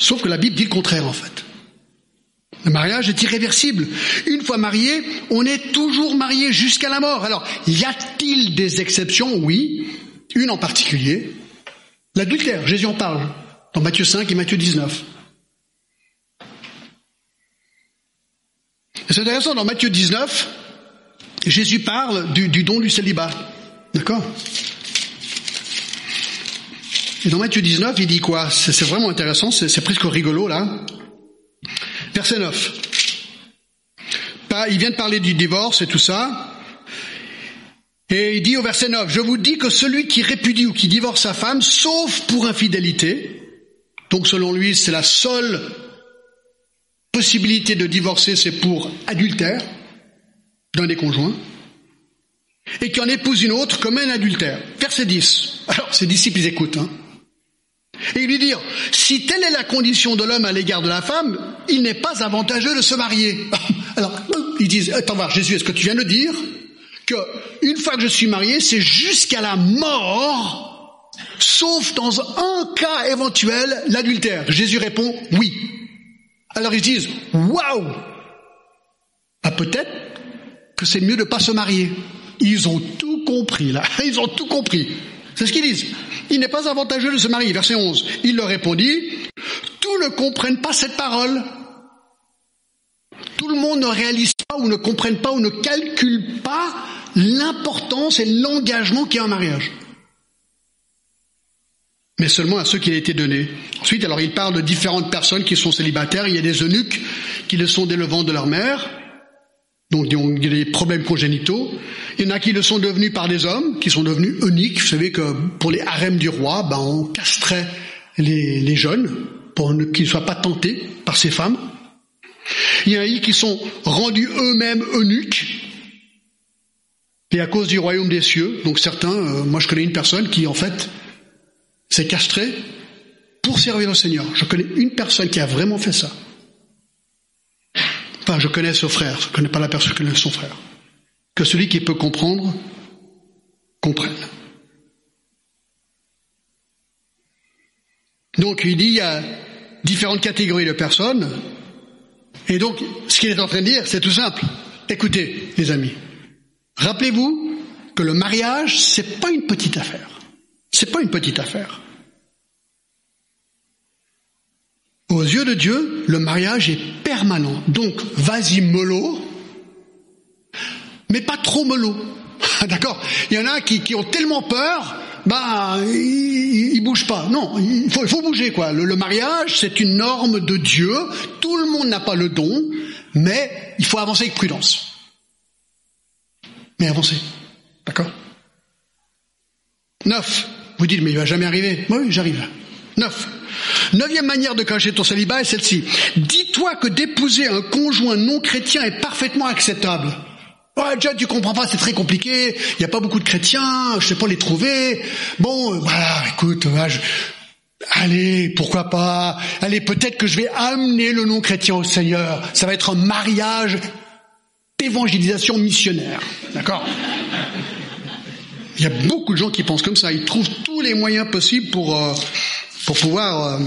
Sauf que la Bible dit le contraire en fait. Le mariage est irréversible. Une fois marié, on est toujours marié jusqu'à la mort. Alors, y a-t-il des exceptions? Oui. Une en particulier, l'adultère. Jésus en parle dans Matthieu 5 et Matthieu 19. C'est intéressant, dans Matthieu 19, Jésus parle du, du don du célibat. D'accord? Et dans Matthieu 19, il dit quoi? C'est vraiment intéressant, c'est presque rigolo là. Verset 9. Il vient de parler du divorce et tout ça. Et il dit au verset 9, je vous dis que celui qui répudie ou qui divorce sa femme, sauf pour infidélité, donc selon lui c'est la seule possibilité de divorcer, c'est pour adultère d'un des conjoints, et qui en épouse une autre comme un adultère. Verset 10. Alors ses disciples ils écoutent. Hein. Et lui dire, si telle est la condition de l'homme à l'égard de la femme, il n'est pas avantageux de se marier. Alors, ils disent, attends voir, Jésus, est-ce que tu viens de dire que une fois que je suis marié, c'est jusqu'à la mort, sauf dans un cas éventuel, l'adultère? Jésus répond, oui. Alors ils disent, waouh ah, Peut-être que c'est mieux de ne pas se marier. Ils ont tout compris là, ils ont tout compris. C'est ce qu'ils disent. Il n'est pas avantageux de se marier. Verset 11. Il leur répondit, tous ne comprennent pas cette parole. Tout le monde ne réalise pas ou ne comprenne pas ou ne calcule pas l'importance et l'engagement qu'il y a en mariage. Mais seulement à ceux qui a été donné. Ensuite, alors il parle de différentes personnes qui sont célibataires. Il y a des eunuques qui le sont dès le de leur mère. Donc il y a des problèmes congénitaux. Il y en a qui le sont devenus par des hommes, qui sont devenus uniques. Vous savez que pour les harems du roi, ben, on castrait les, les jeunes pour qu'ils ne soient pas tentés par ces femmes. Il y en a qui sont rendus eux-mêmes eunuques. Et à cause du royaume des cieux, donc certains, euh, moi je connais une personne qui en fait s'est castrée pour servir le Seigneur. Je connais une personne qui a vraiment fait ça. Je connais son frère, je ne connais pas la personne qui connaît son frère. Que celui qui peut comprendre, comprenne. Donc il dit il y a différentes catégories de personnes. Et donc, ce qu'il est en train de dire, c'est tout simple. Écoutez, les amis, rappelez-vous que le mariage, c'est pas une petite affaire. C'est pas une petite affaire. Aux yeux de Dieu, le mariage est permanent. Donc, vas-y mollo, mais pas trop mollo. D'accord Il y en a qui, ont tellement peur, bah, ils, bougent pas. Non, il faut, bouger quoi. Le, le mariage, c'est une norme de Dieu. Tout le monde n'a pas le don, mais il faut avancer avec prudence. Mais avancer, d'accord? Neuf. Vous dites, mais il va jamais arriver. Oui, j'arrive. Neuf. Neuvième manière de cacher ton célibat est celle-ci. Dis-toi que d'épouser un conjoint non chrétien est parfaitement acceptable. Ouais, déjà, tu comprends pas, c'est très compliqué. Il n'y a pas beaucoup de chrétiens, je sais pas les trouver. Bon, euh, voilà, écoute, allez, pourquoi pas. Allez, peut-être que je vais amener le non chrétien au Seigneur. Ça va être un mariage d'évangélisation missionnaire. D'accord? Il y a beaucoup de gens qui pensent comme ça. Ils trouvent tous les moyens possibles pour euh, pour pouvoir euh,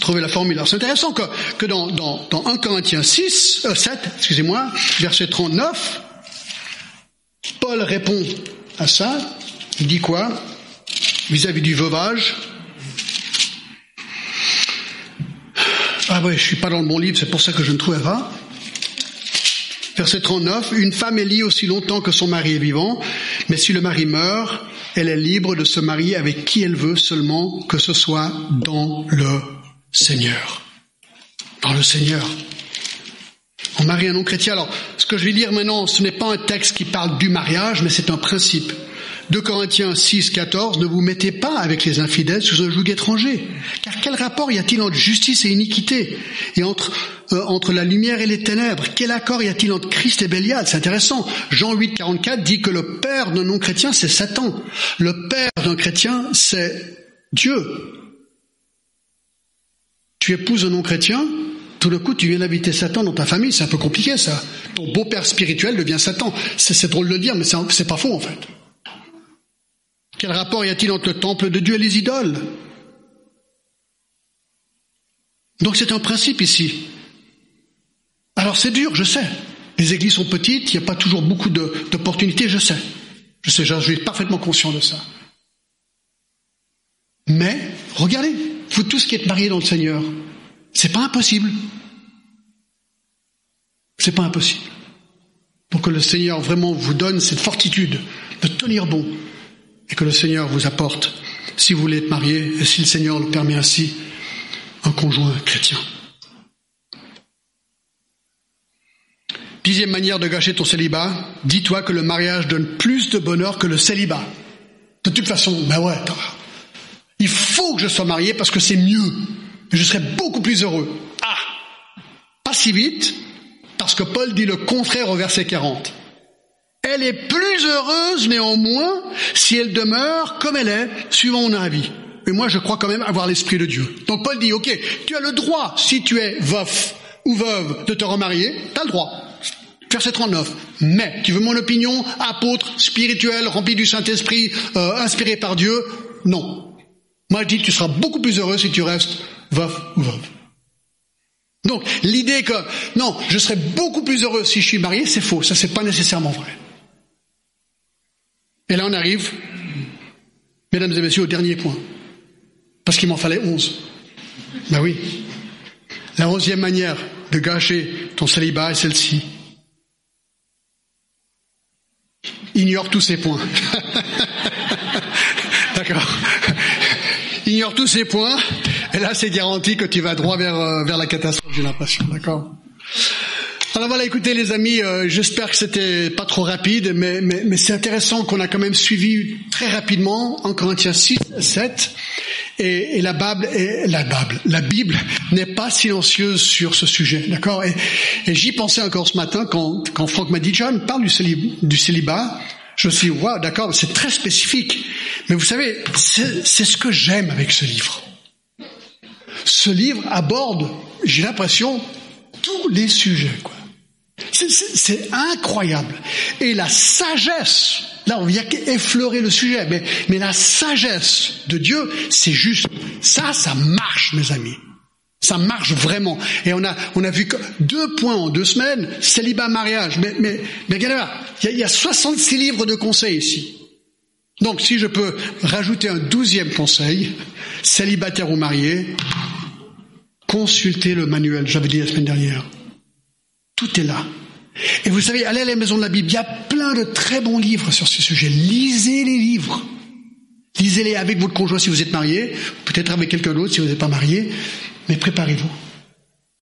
Trouvez la formule. Alors c'est intéressant que, dans, dans, dans 1 Corinthiens 6, euh, 7, excusez-moi, verset 39, Paul répond à ça. Il dit quoi? Vis-à-vis du veuvage. Ah oui, je suis pas dans le bon livre, c'est pour ça que je ne trouvais pas. Verset 39, une femme est liée aussi longtemps que son mari est vivant, mais si le mari meurt, elle est libre de se marier avec qui elle veut seulement que ce soit dans le Seigneur. Dans le Seigneur. On marie un non-chrétien. Alors, ce que je vais lire maintenant, ce n'est pas un texte qui parle du mariage, mais c'est un principe. 2 Corinthiens 6, 14, ne vous mettez pas avec les infidèles sous un joug étranger. Car quel rapport y a-t-il entre justice et iniquité Et entre, euh, entre la lumière et les ténèbres? Quel accord y a-t-il entre Christ et Bélial C'est intéressant. Jean 8, 44 dit que le père d'un non-chrétien, c'est Satan. Le père d'un chrétien, c'est Dieu. Tu épouses un non-chrétien, tout d'un coup, tu viens d'inviter Satan dans ta famille, c'est un peu compliqué ça. Ton beau-père spirituel devient Satan. C'est drôle de le dire, mais c'est pas faux en fait. Quel rapport y a-t-il entre le temple de Dieu et les idoles? Donc c'est un principe ici. Alors c'est dur, je sais. Les églises sont petites, il n'y a pas toujours beaucoup d'opportunités, je sais. Je sais, je suis parfaitement conscient de ça. Mais, regardez, vous tous qui êtes mariés dans le Seigneur, c'est pas impossible. C'est pas impossible. Pour que le Seigneur vraiment vous donne cette fortitude de tenir bon, et que le Seigneur vous apporte, si vous voulez être marié, et si le Seigneur le permet ainsi, un conjoint chrétien. Dixième manière de gâcher ton célibat, dis-toi que le mariage donne plus de bonheur que le célibat. De toute façon, ben ouais, il faut que je sois marié parce que c'est mieux. Je serai beaucoup plus heureux. Ah, pas si vite, parce que Paul dit le contraire au verset 40. Elle est plus heureuse néanmoins si elle demeure comme elle est, suivant mon avis. Mais moi, je crois quand même avoir l'Esprit de Dieu. Donc Paul dit, ok, tu as le droit, si tu es veuf ou veuve, de te remarier, tu as le droit. Verset 39. Mais, tu veux mon opinion, apôtre, spirituel, rempli du Saint-Esprit, euh, inspiré par Dieu? Non. Moi, je dis, tu seras beaucoup plus heureux si tu restes veuf ou veuve. Donc, l'idée que, non, je serai beaucoup plus heureux si je suis marié, c'est faux. Ça, c'est pas nécessairement vrai. Et là, on arrive, mesdames et messieurs, au dernier point. Parce qu'il m'en fallait onze. Ben oui. La onzième manière de gâcher ton célibat est celle-ci. Ignore tous ces points. D'accord. Ignore tous ces points, et là c'est garanti que tu vas droit vers, euh, vers la catastrophe, j'ai l'impression. D'accord alors voilà, écoutez les amis, euh, j'espère que c'était pas trop rapide, mais, c'est intéressant qu'on a quand même suivi très rapidement en Corinthiens 6, 7, et, la Bible, et, la Bible, la Bible n'est pas silencieuse sur ce sujet, d'accord? Et, j'y pensais encore ce matin quand, quand Franck m'a dit, John, parle du, célibat, du célibat. Je me suis dit, wow, d'accord, c'est très spécifique. Mais vous savez, c'est ce que j'aime avec ce livre. Ce livre aborde, j'ai l'impression, tous les sujets, quoi. C'est incroyable. Et la sagesse, là on vient effleurer le sujet, mais, la sagesse de Dieu, c'est juste. Ça, ça marche, mes amis. Ça marche vraiment. Et on a, on a vu que deux points en deux semaines, célibat, mariage. Mais, mais, mais regardez il y, y a 66 livres de conseils ici. Donc si je peux rajouter un douzième conseil, célibataire ou marié, consultez le manuel, j'avais dit la semaine dernière. Tout est là. Et vous savez, allez à la maison de la Bible, il y a plein de très bons livres sur ce sujet. Lisez les livres. Lisez-les avec votre conjoint si vous êtes marié, peut-être avec quelqu'un d'autre si vous n'êtes pas marié, mais préparez-vous.